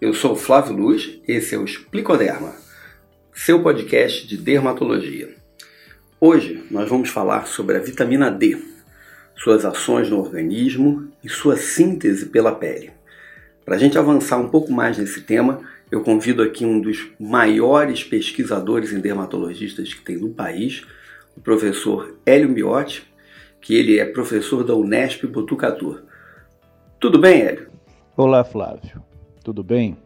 Eu sou Flávio Luz, esse é o Explicoderma, seu podcast de dermatologia. Hoje nós vamos falar sobre a vitamina D, suas ações no organismo e sua síntese pela pele. Para a gente avançar um pouco mais nesse tema, eu convido aqui um dos maiores pesquisadores em dermatologistas que tem no país, o professor Hélio Miotti, que ele é professor da Unesp Botucatu. Tudo bem, Hélio? Olá, Flávio. Tudo bem?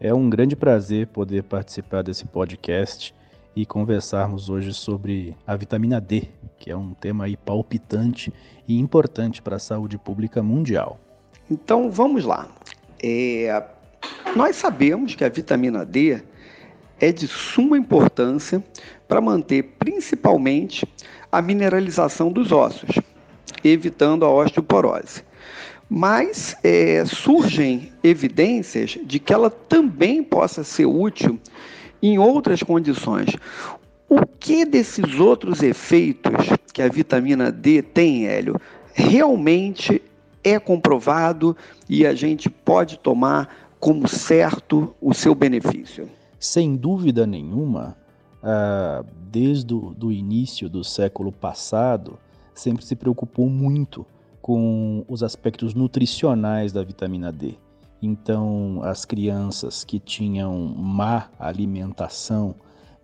É um grande prazer poder participar desse podcast e conversarmos hoje sobre a vitamina D, que é um tema aí palpitante e importante para a saúde pública mundial. Então vamos lá. É... Nós sabemos que a vitamina D é de suma importância para manter principalmente a mineralização dos ossos, evitando a osteoporose mas é, surgem evidências de que ela também possa ser útil em outras condições. O que desses outros efeitos que a vitamina D tem, Hélio, realmente é comprovado e a gente pode tomar como certo o seu benefício? Sem dúvida nenhuma, ah, desde o início do século passado, sempre se preocupou muito com os aspectos nutricionais da vitamina D. Então, as crianças que tinham má alimentação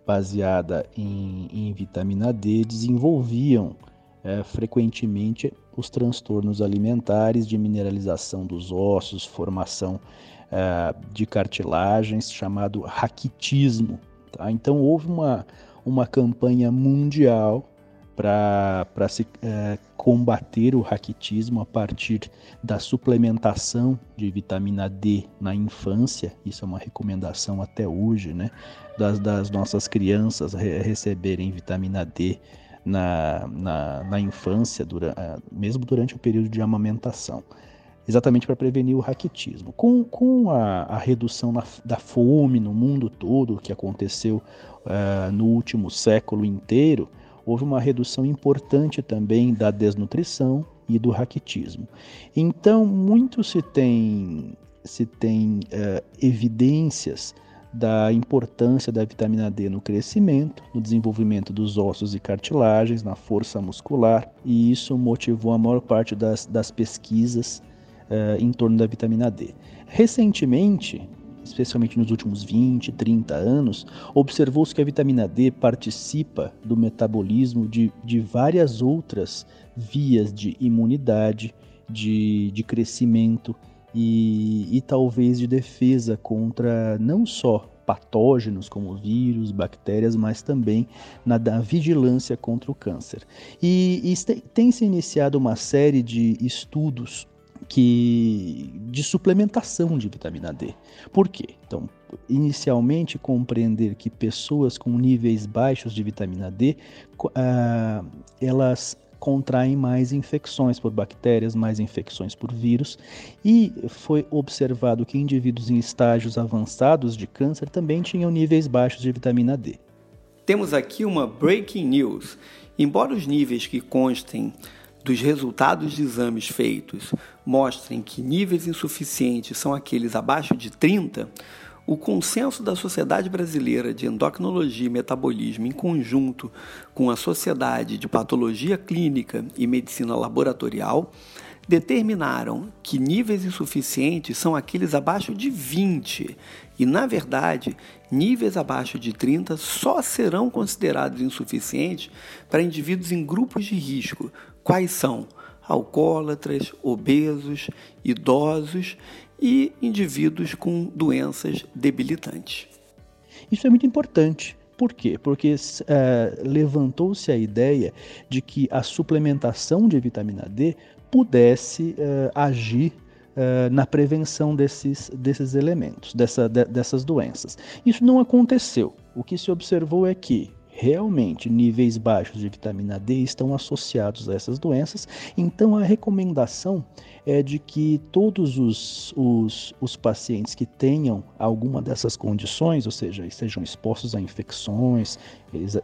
baseada em, em vitamina D desenvolviam é, frequentemente os transtornos alimentares de mineralização dos ossos, formação é, de cartilagens, chamado raquitismo. Tá? Então, houve uma, uma campanha mundial para se é, combater o raquitismo a partir da suplementação de vitamina D na infância. Isso é uma recomendação até hoje, né? Das, das nossas crianças re receberem vitamina D na, na, na infância, dura, é, mesmo durante o período de amamentação exatamente para prevenir o raquitismo. Com, com a, a redução na, da fome no mundo todo, que aconteceu uh, no último século inteiro, houve uma redução importante também da desnutrição e do raquitismo. Então, muito se tem, se tem uh, evidências da importância da vitamina D no crescimento, no desenvolvimento dos ossos e cartilagens, na força muscular, e isso motivou a maior parte das, das pesquisas uh, em torno da vitamina D. Recentemente, especialmente nos últimos 20, 30 anos, observou-se que a vitamina D participa do metabolismo de, de várias outras vias de imunidade, de, de crescimento e, e talvez de defesa contra não só patógenos como vírus, bactérias, mas também na vigilância contra o câncer. E, e tem se iniciado uma série de estudos que de suplementação de vitamina D. Por quê? Então, inicialmente compreender que pessoas com níveis baixos de vitamina D, uh, elas contraem mais infecções por bactérias, mais infecções por vírus, e foi observado que indivíduos em estágios avançados de câncer também tinham níveis baixos de vitamina D. Temos aqui uma breaking news. Embora os níveis que constem dos resultados de exames feitos mostrem que níveis insuficientes são aqueles abaixo de 30, o consenso da Sociedade Brasileira de Endocrinologia e Metabolismo, em conjunto com a Sociedade de Patologia Clínica e Medicina Laboratorial, determinaram que níveis insuficientes são aqueles abaixo de 20 e, na verdade, níveis abaixo de 30 só serão considerados insuficientes para indivíduos em grupos de risco. Quais são? Alcoólatras, obesos, idosos e indivíduos com doenças debilitantes. Isso é muito importante. Por quê? Porque é, levantou-se a ideia de que a suplementação de vitamina D pudesse uh, agir uh, na prevenção desses, desses elementos, dessa, de, dessas doenças. Isso não aconteceu. O que se observou é que realmente níveis baixos de vitamina D estão associados a essas doenças, então a recomendação é de que todos os, os, os pacientes que tenham alguma dessas condições, ou seja, estejam expostos a infecções,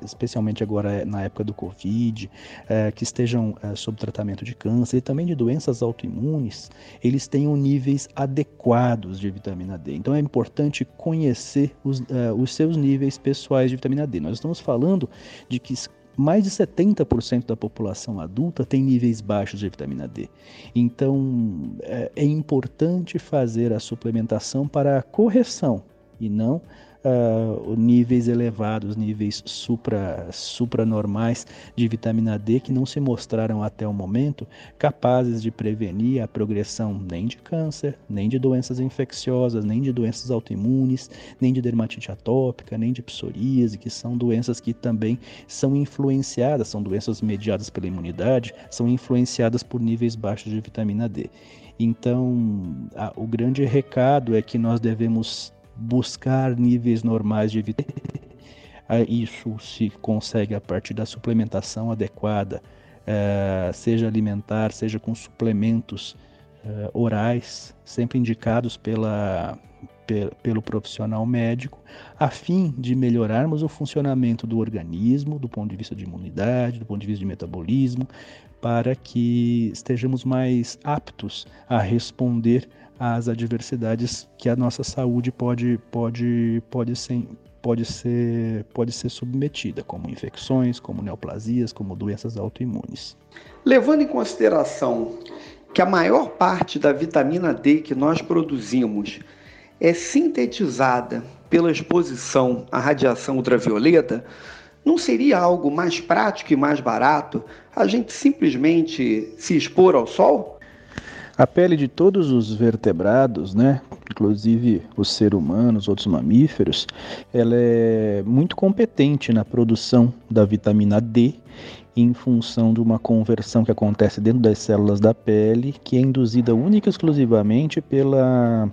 especialmente agora na época do Covid, é, que estejam é, sob tratamento de câncer e também de doenças autoimunes, eles tenham níveis adequados de vitamina D. Então é importante conhecer os, é, os seus níveis pessoais de vitamina D. Nós estamos falando de que mais de 70% da população adulta tem níveis baixos de vitamina D. Então, é, é importante fazer a suplementação para a correção e não uh, níveis elevados, níveis supra, supranormais de vitamina D que não se mostraram até o momento capazes de prevenir a progressão nem de câncer, nem de doenças infecciosas, nem de doenças autoimunes, nem de dermatite atópica, nem de psoríase, que são doenças que também são influenciadas, são doenças mediadas pela imunidade, são influenciadas por níveis baixos de vitamina D. Então, a, o grande recado é que nós devemos buscar níveis normais de vitamina Isso se consegue a partir da suplementação adequada, uh, seja alimentar, seja com suplementos uh, orais, sempre indicados pela, pelo profissional médico, a fim de melhorarmos o funcionamento do organismo, do ponto de vista de imunidade, do ponto de vista de metabolismo, para que estejamos mais aptos a responder às adversidades que a nossa saúde pode, pode, pode, ser, pode, ser, pode ser submetida, como infecções, como neoplasias, como doenças autoimunes. Levando em consideração que a maior parte da vitamina D que nós produzimos é sintetizada pela exposição à radiação ultravioleta, não seria algo mais prático e mais barato a gente simplesmente se expor ao sol? A pele de todos os vertebrados, né, inclusive o ser humano, os outros mamíferos, ela é muito competente na produção da vitamina D em função de uma conversão que acontece dentro das células da pele, que é induzida única e exclusivamente pela,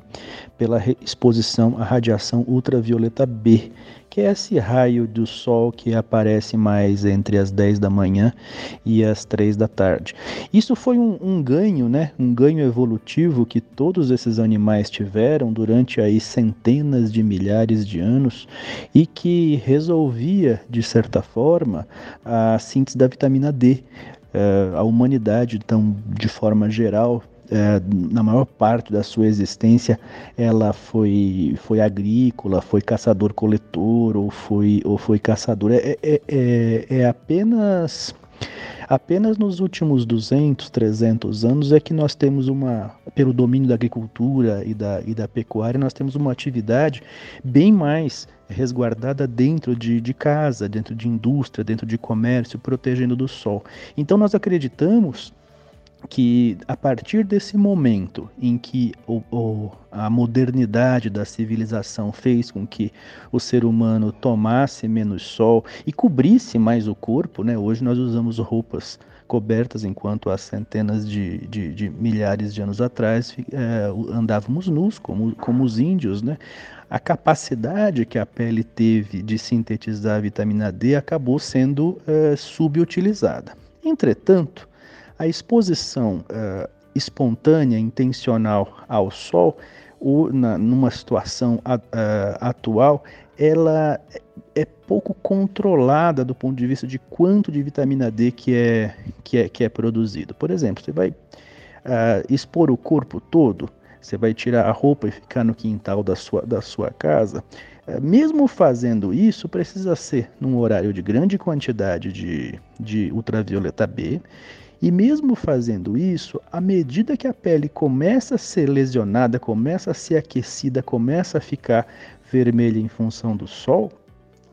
pela exposição à radiação ultravioleta B, que é esse raio do sol que aparece mais entre as 10 da manhã e as 3 da tarde. Isso foi um, um ganho, né? um ganho evolutivo que todos esses animais tiveram durante aí centenas de milhares de anos e que resolvia, de certa forma, a síntese da vitamina D. Uh, a humanidade, então, de forma geral, é, na maior parte da sua existência, ela foi, foi agrícola, foi caçador-coletor ou foi, ou foi caçador. É, é, é, é apenas. Apenas nos últimos 200, 300 anos é que nós temos uma, pelo domínio da agricultura e da, e da pecuária, nós temos uma atividade bem mais resguardada dentro de, de casa, dentro de indústria, dentro de comércio, protegendo do sol. Então nós acreditamos que a partir desse momento em que o, o, a modernidade da civilização fez com que o ser humano tomasse menos sol e cobrisse mais o corpo, né? hoje nós usamos roupas cobertas, enquanto há centenas de, de, de milhares de anos atrás é, andávamos nus, como, como os índios. Né? A capacidade que a pele teve de sintetizar a vitamina D acabou sendo é, subutilizada. Entretanto, a exposição uh, espontânea, intencional ao sol, ou na, numa situação uh, atual, ela é pouco controlada do ponto de vista de quanto de vitamina D que é, que é, que é produzido. Por exemplo, você vai uh, expor o corpo todo, você vai tirar a roupa e ficar no quintal da sua, da sua casa. mesmo fazendo isso, precisa ser num horário de grande quantidade de, de ultravioleta B e mesmo fazendo isso, à medida que a pele começa a ser lesionada, começa a ser aquecida, começa a ficar vermelha em função do sol,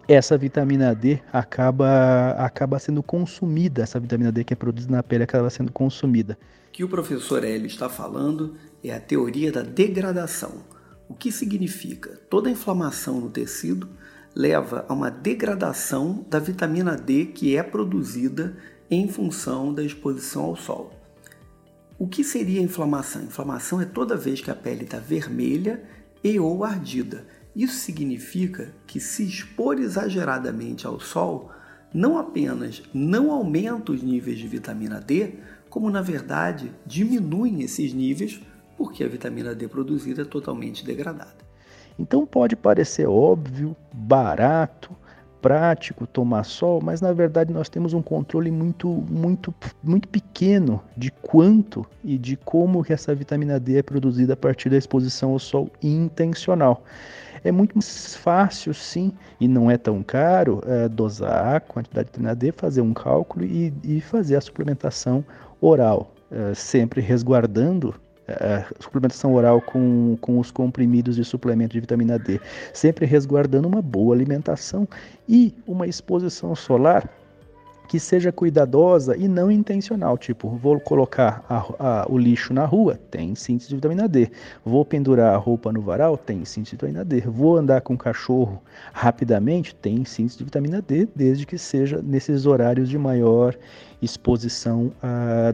essa vitamina D acaba, acaba sendo consumida, essa vitamina D que é produzida na pele acaba sendo consumida. O que o professor Hélio está falando é a teoria da degradação. O que significa? Toda inflamação no tecido leva a uma degradação da vitamina D que é produzida em função da exposição ao sol. O que seria inflamação? Inflamação é toda vez que a pele está vermelha e ou ardida. Isso significa que se expor exageradamente ao sol não apenas não aumenta os níveis de vitamina D, como na verdade diminuem esses níveis porque a vitamina D produzida é totalmente degradada. Então pode parecer óbvio, barato, prático tomar sol, mas na verdade nós temos um controle muito, muito, muito pequeno de quanto e de como que essa vitamina D é produzida a partir da exposição ao sol intencional. É muito mais fácil, sim, e não é tão caro é, dosar a quantidade de vitamina D, fazer um cálculo e, e fazer a suplementação oral, é, sempre resguardando a suplementação oral com, com os comprimidos de suplemento de vitamina D, sempre resguardando uma boa alimentação e uma exposição solar que seja cuidadosa e não intencional. Tipo, vou colocar a, a, o lixo na rua, tem síntese de vitamina D. Vou pendurar a roupa no varal, tem síntese de vitamina D. Vou andar com o cachorro rapidamente, tem síntese de vitamina D, desde que seja nesses horários de maior exposição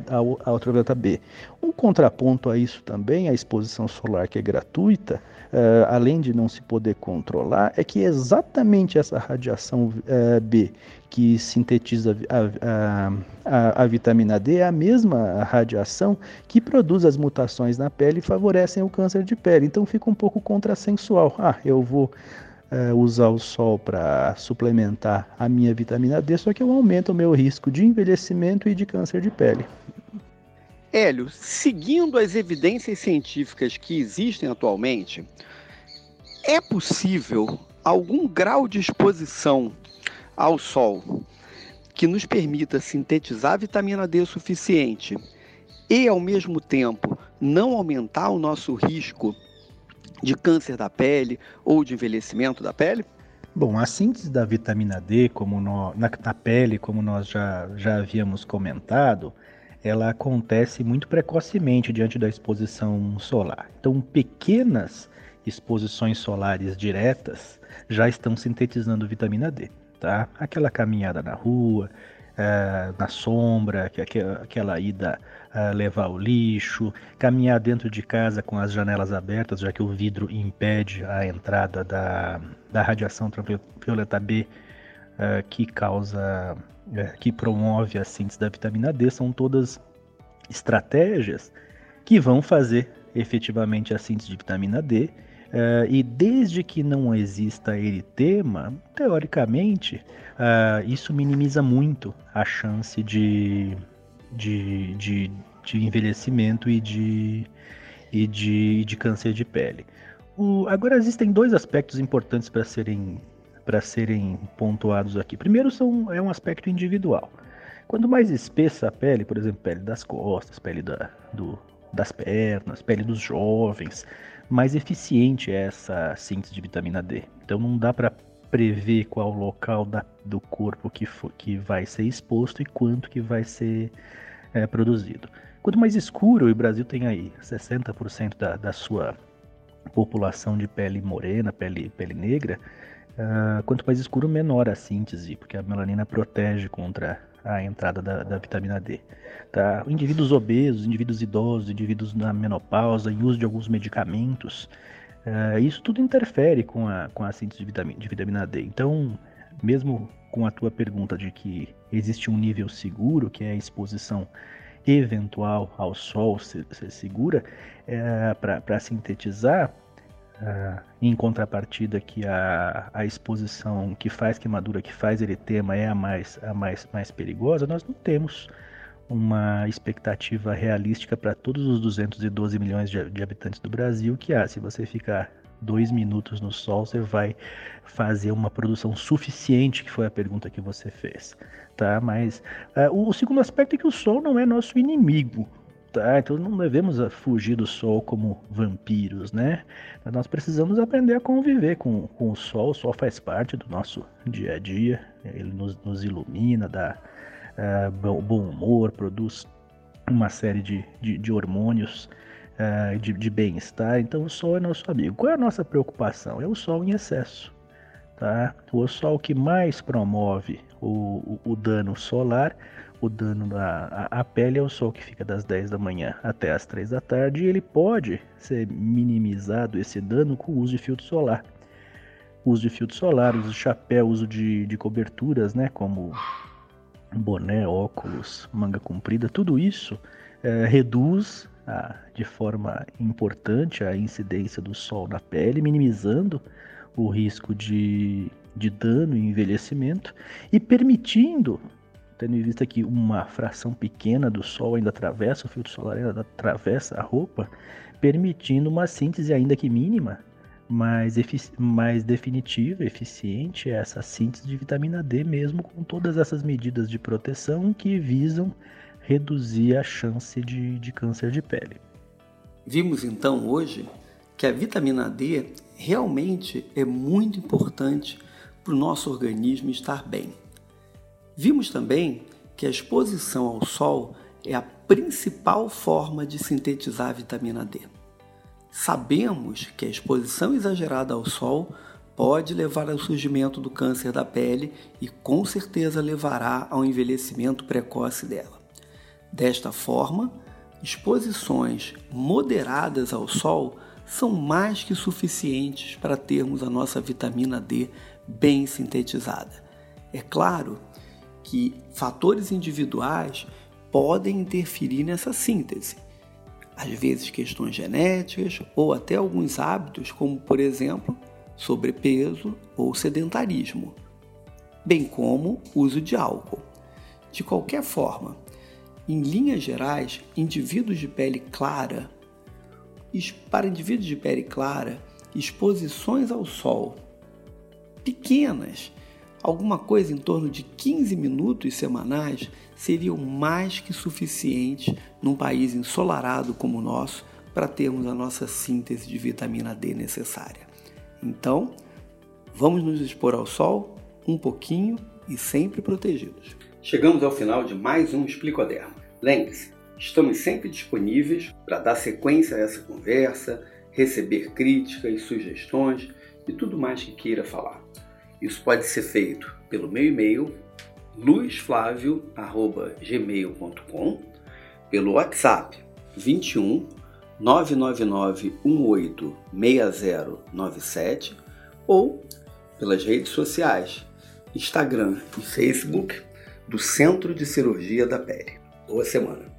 à ultravioleta B. Um contraponto a isso também, a exposição solar que é gratuita, uh, além de não se poder controlar, é que exatamente essa radiação uh, B que sintetiza a, a, a, vitamina D é a mesma radiação que produz as mutações na pele e favorecem o câncer de pele. Então fica um pouco contrassensual. Ah, eu vou é, usar o sol para suplementar a minha vitamina D, só que eu aumento o meu risco de envelhecimento e de câncer de pele. Hélio, seguindo as evidências científicas que existem atualmente, é possível algum grau de exposição ao sol que nos permita sintetizar vitamina D suficiente e, ao mesmo tempo, não aumentar o nosso risco de câncer da pele ou de envelhecimento da pele? Bom, a síntese da vitamina D como no, na, na, pele, como nós já, já havíamos comentado, ela acontece muito precocemente diante da exposição solar. Então, pequenas exposições solares diretas já estão sintetizando vitamina D. Tá? Aquela caminhada na rua, é, na sombra, que, aquela ida uh, levar o lixo, caminhar dentro de casa com as janelas abertas, já que o vidro impede a entrada da, da radiação ultravioleta B, uh, que causa, que promove a síntese da vitamina D, são todas estratégias que vão fazer efetivamente a síntese de vitamina D. Uh, e desde que não exista eritema, teoricamente, uh, isso minimiza muito a chance de, de, de, de envelhecimento e de, e de, de câncer de pele. O, agora existem dois aspectos importantes para serem, serem pontuados aqui. Primeiro são, é um aspecto individual. Quanto mais espessa a pele, por exemplo, pele das costas, pele da, do, das pernas, pele dos jovens, mais eficiente é essa síntese de vitamina D. Então não dá para prever qual local da, do corpo que, for, que vai ser exposto e quanto que vai ser é, produzido. Quanto mais escuro, o Brasil tem aí 60% da, da sua população de pele morena, pele, pele negra, uh, quanto mais escuro, menor a síntese, porque a melanina protege contra a entrada da, da, vitamina D. Tá? Indivíduos obesos, indivíduos idosos, indivíduos na menopausa, em uso de alguns medicamentos, uh, isso tudo interfere com a, com a síntese de vitamina, de vitamina D. Então, mesmo com a tua pergunta de que existe um nível seguro, que é a exposição eventual ao sol ser, ser segura, é, para sintetizar, uh, em contrapartida que a, a exposição que faz queimadura, que faz eritema é a mais, a mais, mais perigosa, nós não temos uma expectativa realística para todos os 212 milhões de, de habitantes do Brasil que ah, se você ficar dois minutos no sol, você vai fazer uma produção suficiente, que foi a pergunta que você fez, tá? Mas uh, o, o, segundo aspecto é que o sol não é nosso inimigo, tá? Então não devemos ah, fugir do sol como vampiros, né? Nós precisamos aprender a conviver com, com o sol, o sol faz parte do nosso dia a dia, ele nos, nos ilumina, dá uh, bom humor, produz uma série de, de, de hormônios uh, de, de bem-estar. Então o sol é nosso amigo. Qual é a nossa preocupação? É o sol em excesso. Tá? O sol que mais promove o, o, o dano solar, o dano à, pele é o sol que fica das 10 da manhã até as 3 da tarde e ele pode ser minimizado esse dano com o uso de filtro solar. uso de filtro solar, uso de chapéu, uso de, de coberturas, né, como boné, óculos, manga comprida, tudo isso é, reduz a, de forma importante a incidência do sol na pele, minimizando o risco de, de dano e envelhecimento e permitindo, tendo em vista que uma fração pequena do sol ainda atravessa, o filtro solar ainda atravessa a roupa, permitindo uma síntese ainda que mínima mais, mais definitiva, eficiente é essa síntese de vitamina D, mesmo com todas essas medidas de proteção que visam reduzir a chance de, de câncer de pele. Vimos então hoje que a vitamina D realmente é muito importante para o nosso organismo estar bem. Vimos também que a exposição ao sol é a principal forma de sintetizar a vitamina D. Sabemos que a exposição exagerada ao sol pode levar ao surgimento do câncer da pele e com certeza levará ao envelhecimento precoce dela. Desta forma, exposições moderadas ao sol são mais que suficientes para termos a nossa vitamina D bem sintetizada. É claro que fatores individuais podem interferir nessa síntese às vezes questões genéticas ou até alguns hábitos, como por exemplo, sobrepeso ou sedentarismo, bem como uso de álcool. De qualquer forma, em linhas gerais, indivíduos de pele clara, para indivíduos de pele clara, exposições ao sol pequenas alguma coisa em torno de 15 minutos semanais seriam mais que suficientes num país ensolarado como o nosso para termos a nossa síntese de vitamina D necessária. Então, vamos nos expor ao sol um pouquinho e sempre protegidos. Chegamos ao final de mais um Explicoderma. Lembre-se, estamos sempre disponíveis para dar sequência a essa conversa, receber críticas, sugestões e tudo mais que queira falar. Isso pode ser feito pelo meu e-mail luisflavio@gmail.com, pelo WhatsApp 21 999 18 6097 ou pelas redes sociais Instagram e Facebook do Centro de Cirurgia da Pele. Boa semana!